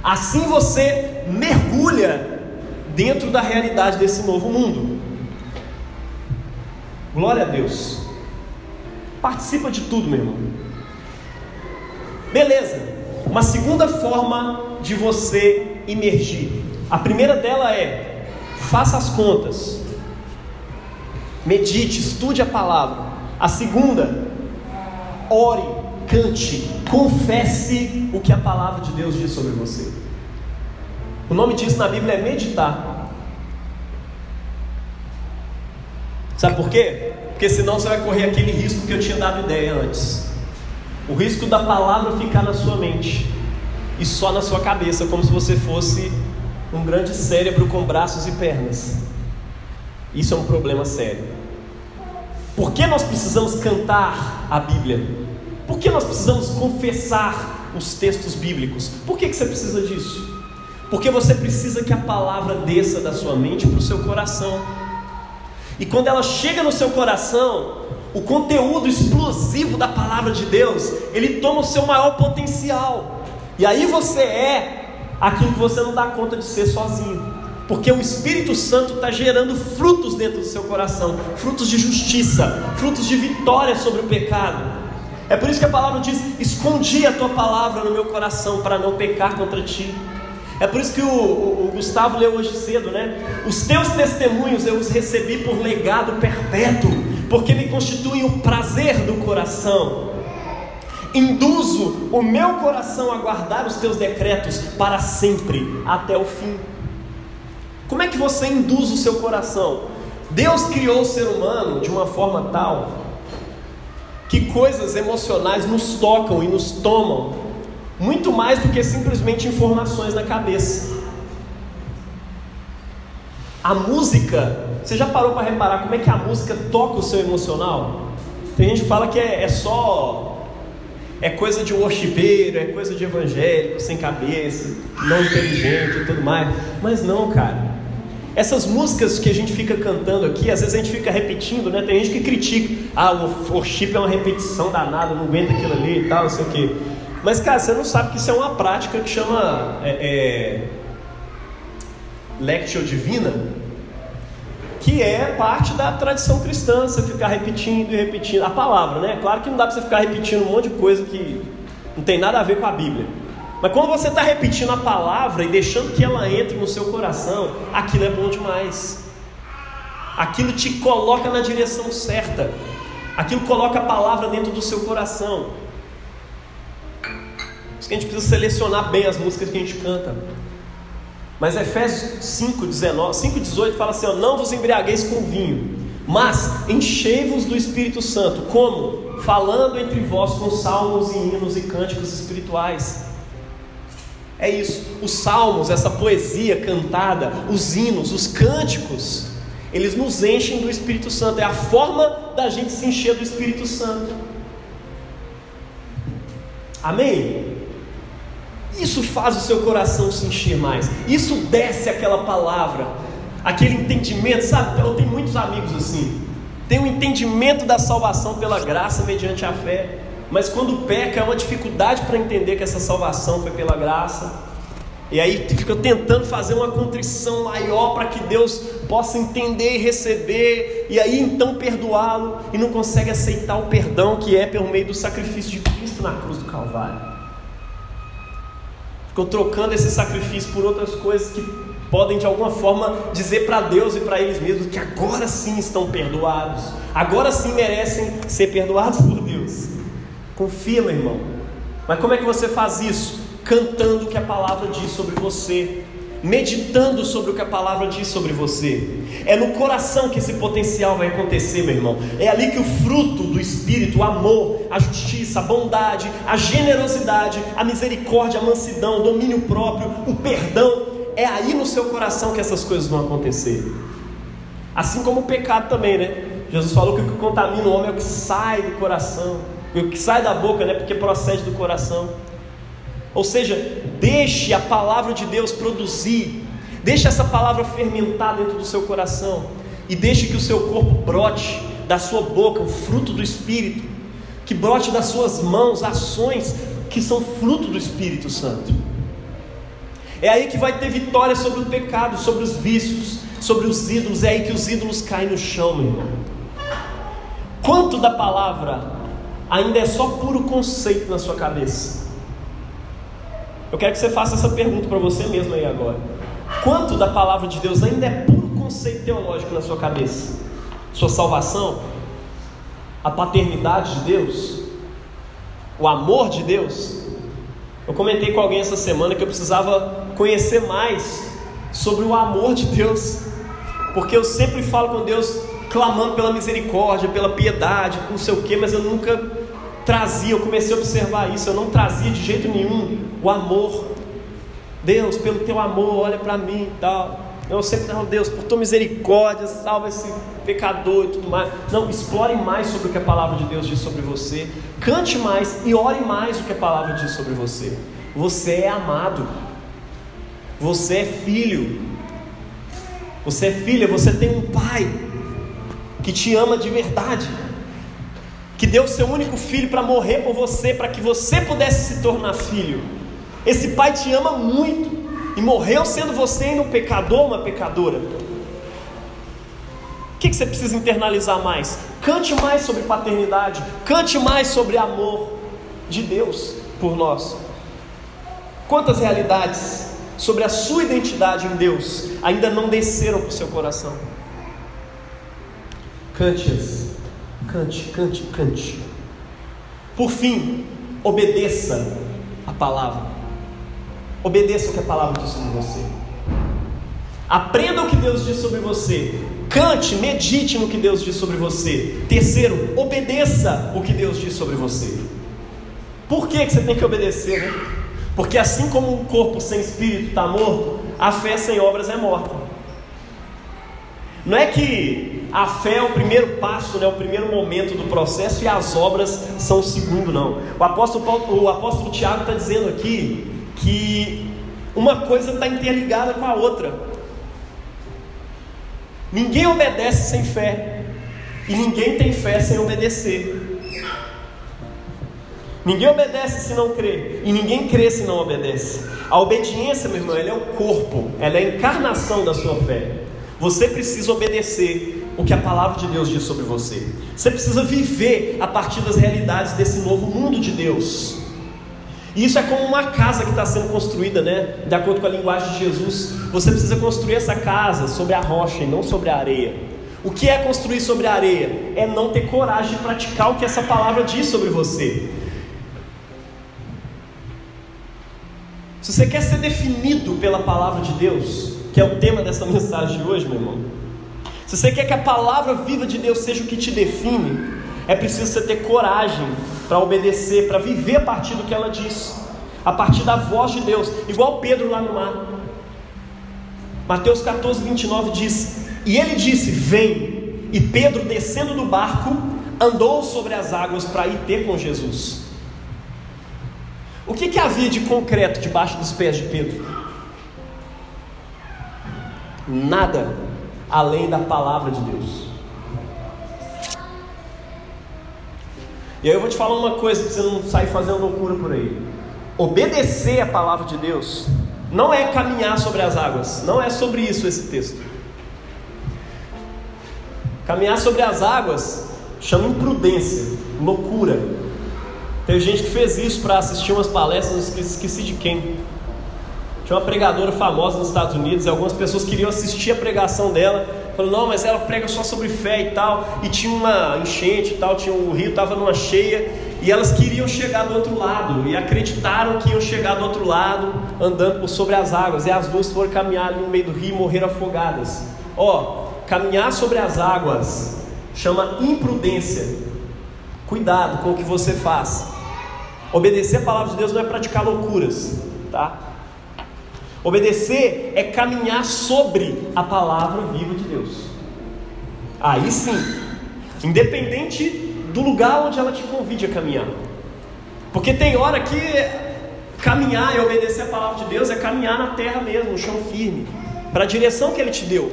Assim você mergulha dentro da realidade desse novo mundo. Glória a Deus. Participa de tudo, meu irmão. Beleza. Uma segunda forma de você emergir. A primeira dela é: faça as contas. Medite, estude a palavra. A segunda, ore, cante, confesse o que a palavra de Deus diz sobre você. O nome disso na Bíblia é meditar. Sabe por quê? Porque senão você vai correr aquele risco que eu tinha dado ideia antes. O risco da palavra ficar na sua mente e só na sua cabeça, como se você fosse um grande cérebro com braços e pernas. Isso é um problema sério. Por que nós precisamos cantar a Bíblia? Por que nós precisamos confessar os textos bíblicos? Por que, que você precisa disso? Porque você precisa que a palavra desça da sua mente para o seu coração. E quando ela chega no seu coração, o conteúdo explosivo da palavra de Deus, ele toma o seu maior potencial. E aí você é aquilo que você não dá conta de ser sozinho. Porque o Espírito Santo está gerando frutos dentro do seu coração frutos de justiça, frutos de vitória sobre o pecado. É por isso que a palavra diz: Escondi a tua palavra no meu coração para não pecar contra ti. É por isso que o, o, o, Gustavo leu hoje cedo, né? Os teus testemunhos eu os recebi por legado perpétuo, porque me constituem o prazer do coração. Induzo o meu coração a guardar os teus decretos para sempre, até o fim. Como é que você induz o seu coração? Deus criou o ser humano de uma forma tal que coisas emocionais nos tocam e nos tomam muito mais do que simplesmente informações na cabeça. A música, você já parou para reparar como é que a música toca o seu emocional? Tem gente que fala que é, é só é coisa de worshipeiro, é coisa de evangélico, sem cabeça, não inteligente e tudo mais. Mas não, cara. Essas músicas que a gente fica cantando aqui, às vezes a gente fica repetindo, né? Tem gente que critica, ah, o worship é uma repetição danada, não aguenta aquilo ali e tal, não sei o quê. Mas, cara, você não sabe que isso é uma prática que chama é, é, Lectio Divina, que é parte da tradição cristã, você ficar repetindo e repetindo a palavra, né? Claro que não dá para você ficar repetindo um monte de coisa que não tem nada a ver com a Bíblia. Mas quando você está repetindo a palavra e deixando que ela entre no seu coração, aquilo é bom demais. Aquilo te coloca na direção certa. Aquilo coloca a palavra dentro do seu coração. Por isso que a gente precisa selecionar bem as músicas que a gente canta. Mas Efésios 5, 19, 5, 18 fala assim: ó, Não vos embriagueis com vinho, mas enchei-vos do Espírito Santo. Como? Falando entre vós com salmos e hinos e cânticos espirituais. É isso. Os salmos, essa poesia cantada, os hinos, os cânticos, eles nos enchem do Espírito Santo. É a forma da gente se encher do Espírito Santo. Amém? Isso faz o seu coração se encher mais. Isso desce aquela palavra, aquele entendimento, sabe? Eu tenho muitos amigos assim. Tem um entendimento da salvação pela graça mediante a fé, mas quando peca é uma dificuldade para entender que essa salvação foi pela graça. E aí fica tentando fazer uma contrição maior para que Deus possa entender e receber, e aí então perdoá-lo, e não consegue aceitar o perdão que é pelo meio do sacrifício de Cristo na cruz do Calvário. Ficam trocando esse sacrifício por outras coisas que podem de alguma forma dizer para Deus e para eles mesmos que agora sim estão perdoados, agora sim merecem ser perdoados por Deus. Confia, meu irmão. Mas como é que você faz isso? Cantando o que a palavra diz sobre você, meditando sobre o que a palavra diz sobre você. É no coração que esse potencial vai acontecer, meu irmão. É ali que o fruto do Espírito, o amor, a justiça, a bondade, a generosidade, a misericórdia, a mansidão, o domínio próprio, o perdão, é aí no seu coração que essas coisas vão acontecer. Assim como o pecado também, né? Jesus falou que o que contamina o homem é o que sai do coração, o que sai da boca, né? Porque procede do coração. Ou seja, deixe a palavra de Deus produzir, deixe essa palavra fermentar dentro do seu coração e deixe que o seu corpo brote da sua boca o fruto do Espírito, que brote das suas mãos ações que são fruto do Espírito Santo. É aí que vai ter vitória sobre o pecado, sobre os vícios, sobre os ídolos. É aí que os ídolos caem no chão, meu irmão. Quanto da palavra ainda é só puro conceito na sua cabeça? Eu quero que você faça essa pergunta para você mesmo aí agora. Quanto da palavra de Deus ainda é puro conceito teológico na sua cabeça? Sua salvação? A paternidade de Deus? O amor de Deus? Eu comentei com alguém essa semana que eu precisava conhecer mais sobre o amor de Deus, porque eu sempre falo com Deus clamando pela misericórdia, pela piedade, não sei o que, mas eu nunca trazia, eu comecei a observar isso, eu não trazia de jeito nenhum o amor. Deus, pelo teu amor, olha para mim e tal. Eu sempre falo, Deus, por tua misericórdia, salva esse pecador e tudo mais. Não, explore mais sobre o que a palavra de Deus diz sobre você. Cante mais e ore mais o que a palavra diz sobre você. Você é amado. Você é filho. Você é filha, você tem um pai que te ama de verdade que deu seu único filho para morrer por você, para que você pudesse se tornar filho. Esse pai te ama muito e morreu sendo você ainda um pecador uma pecadora. O que, que você precisa internalizar mais? Cante mais sobre paternidade, cante mais sobre amor de Deus por nós. Quantas realidades sobre a sua identidade em Deus ainda não desceram para o seu coração? Cante-as Cante, cante, cante. Por fim, obedeça a palavra. Obedeça o que a palavra diz sobre você. Aprenda o que Deus diz sobre você. Cante, medite no que Deus diz sobre você. Terceiro, obedeça o que Deus diz sobre você. Por que, que você tem que obedecer, né? Porque assim como um corpo sem espírito está morto, a fé sem obras é morta. Não é que a fé é o primeiro passo, né, o primeiro momento do processo e as obras são o segundo, não. O apóstolo, Paulo, o apóstolo Tiago está dizendo aqui que uma coisa está interligada com a outra. Ninguém obedece sem fé, e ninguém tem fé sem obedecer. Ninguém obedece se não crê, e ninguém crê se não obedece. A obediência, meu irmão, ela é o corpo, ela é a encarnação da sua fé. Você precisa obedecer o que a palavra de Deus diz sobre você. Você precisa viver a partir das realidades desse novo mundo de Deus. E isso é como uma casa que está sendo construída, né? De acordo com a linguagem de Jesus. Você precisa construir essa casa sobre a rocha e não sobre a areia. O que é construir sobre a areia? É não ter coragem de praticar o que essa palavra diz sobre você. Se você quer ser definido pela palavra de Deus, que é o tema dessa [LAUGHS] mensagem de hoje, meu irmão. Se você quer que a palavra viva de Deus seja o que te define, é preciso você ter coragem para obedecer, para viver a partir do que ela diz, a partir da voz de Deus, igual Pedro lá no mar. Mateus 14, 29 diz: E ele disse: Vem. E Pedro, descendo do barco, andou sobre as águas para ir ter com Jesus. O que, que havia de concreto debaixo dos pés de Pedro? nada além da palavra de Deus. E aí eu vou te falar uma coisa para você não sair fazendo loucura por aí. Obedecer a palavra de Deus não é caminhar sobre as águas, não é sobre isso esse texto. Caminhar sobre as águas chama imprudência, loucura. Teve gente que fez isso para assistir umas palestras, esqueci de quem. Tinha uma pregadora famosa nos Estados Unidos, e algumas pessoas queriam assistir a pregação dela. Falou, não, mas ela prega só sobre fé e tal. E tinha uma enchente e tal, tinha o rio estava numa cheia, e elas queriam chegar do outro lado, e acreditaram que iam chegar do outro lado, andando por sobre as águas. E as duas foram caminhar ali no meio do rio e morreram afogadas. Ó, caminhar sobre as águas chama imprudência. Cuidado com o que você faz. Obedecer a palavra de Deus não é praticar loucuras, tá? Obedecer é caminhar sobre a palavra viva de Deus. Aí sim, independente do lugar onde ela te convide a caminhar. Porque tem hora que caminhar e obedecer a palavra de Deus é caminhar na terra mesmo, no chão firme, para a direção que Ele te deu.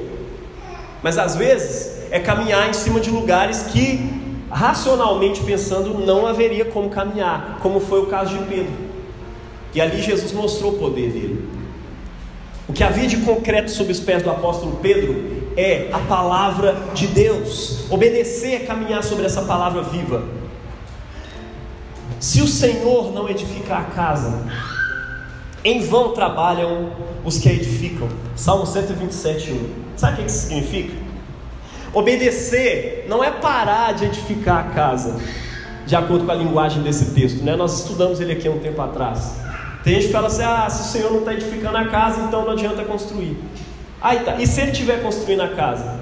Mas às vezes é caminhar em cima de lugares que, racionalmente pensando, não haveria como caminhar, como foi o caso de Pedro. E ali Jesus mostrou o poder dele. O que havia de concreto sob os pés do apóstolo Pedro é a palavra de Deus. Obedecer é caminhar sobre essa palavra viva. Se o Senhor não edificar a casa, em vão trabalham os que a edificam. Salmo 127, 1. Sabe o que isso significa? Obedecer não é parar de edificar a casa, de acordo com a linguagem desse texto, né? Nós estudamos ele aqui há um tempo atrás. Tem gente que fala assim: ah, se o Senhor não está edificando a casa, então não adianta construir. Aí tá, e se ele estiver construindo a casa?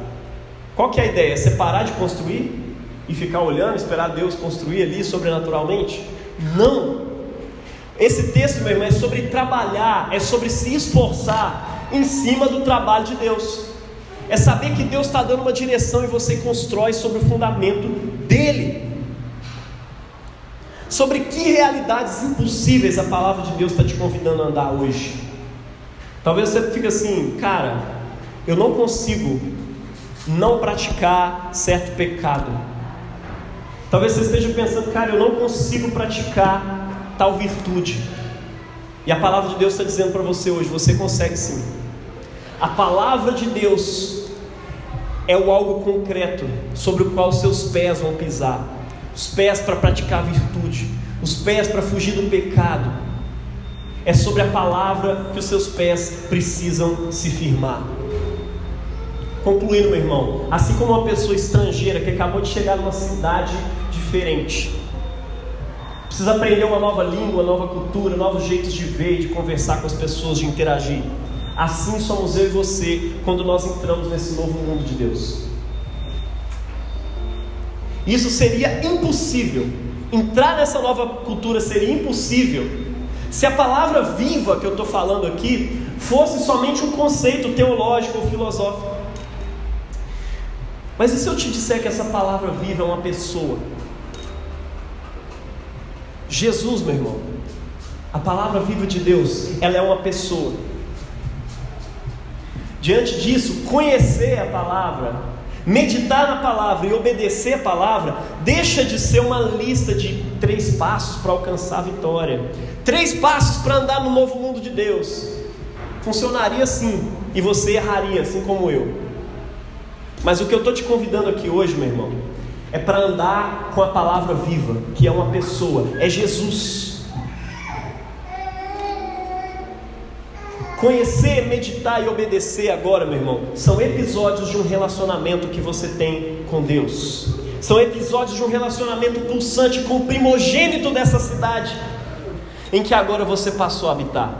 Qual que é a ideia? Você parar de construir e ficar olhando, esperar Deus construir ali sobrenaturalmente? Não! Esse texto, meu irmão, é sobre trabalhar, é sobre se esforçar em cima do trabalho de Deus. É saber que Deus está dando uma direção e você constrói sobre o fundamento dele. Sobre que realidades impossíveis a palavra de Deus está te convidando a andar hoje? Talvez você fique assim, cara, eu não consigo não praticar certo pecado. Talvez você esteja pensando, cara, eu não consigo praticar tal virtude. E a palavra de Deus está dizendo para você hoje: você consegue sim. A palavra de Deus é o algo concreto sobre o qual seus pés vão pisar os pés para praticar a virtude, os pés para fugir do pecado. É sobre a palavra que os seus pés precisam se firmar. Concluindo, meu irmão, assim como uma pessoa estrangeira que acabou de chegar numa cidade diferente, precisa aprender uma nova língua, nova cultura, novos jeitos de ver, de conversar com as pessoas, de interagir. Assim somos eu e você quando nós entramos nesse novo mundo de Deus. Isso seria impossível. Entrar nessa nova cultura seria impossível se a palavra viva que eu estou falando aqui fosse somente um conceito teológico ou filosófico. Mas e se eu te disser que essa palavra viva é uma pessoa? Jesus, meu irmão, a palavra viva de Deus, ela é uma pessoa. Diante disso, conhecer a palavra, meditar na palavra e obedecer a palavra, deixa de ser uma lista de três passos para alcançar a vitória, três passos para andar no novo mundo de Deus. Funcionaria assim, e você erraria, assim como eu. Mas o que eu estou te convidando aqui hoje, meu irmão, é para andar com a palavra viva, que é uma pessoa, é Jesus. Conhecer, meditar e obedecer agora, meu irmão, são episódios de um relacionamento que você tem com Deus. São episódios de um relacionamento pulsante com o primogênito dessa cidade, em que agora você passou a habitar.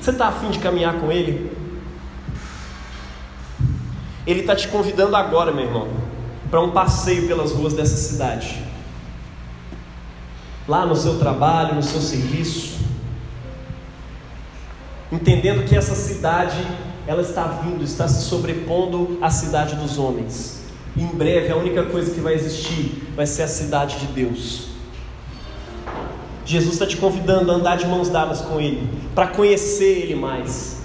Você está afim de caminhar com Ele? Ele está te convidando agora, meu irmão, para um passeio pelas ruas dessa cidade. Lá no seu trabalho, no seu serviço. Entendendo que essa cidade, ela está vindo, está se sobrepondo à cidade dos homens. Em breve a única coisa que vai existir vai ser a cidade de Deus. Jesus está te convidando a andar de mãos dadas com Ele, para conhecer Ele mais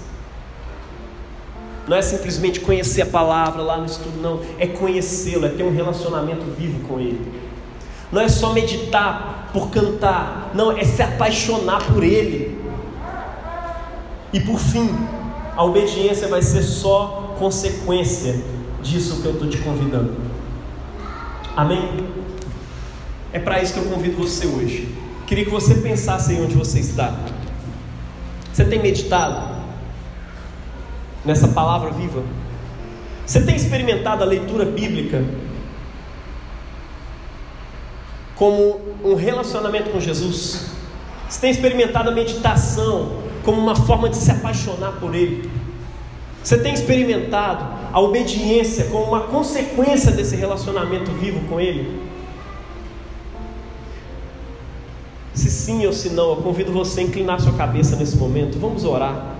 não é simplesmente conhecer a palavra lá no estudo, não. É conhecê-lo, é ter um relacionamento vivo com Ele. Não é só meditar por cantar, não, é se apaixonar por Ele. E por fim, a obediência vai ser só consequência disso que eu estou te convidando. Amém? É para isso que eu convido você hoje. Queria que você pensasse aí onde você está. Você tem meditado? nessa palavra viva? Você tem experimentado a leitura bíblica como um relacionamento com Jesus? Você tem experimentado a meditação como uma forma de se apaixonar por Ele? Você tem experimentado a obediência como uma consequência desse relacionamento vivo com Ele? Se sim ou se não, eu convido você a inclinar sua cabeça nesse momento. Vamos orar.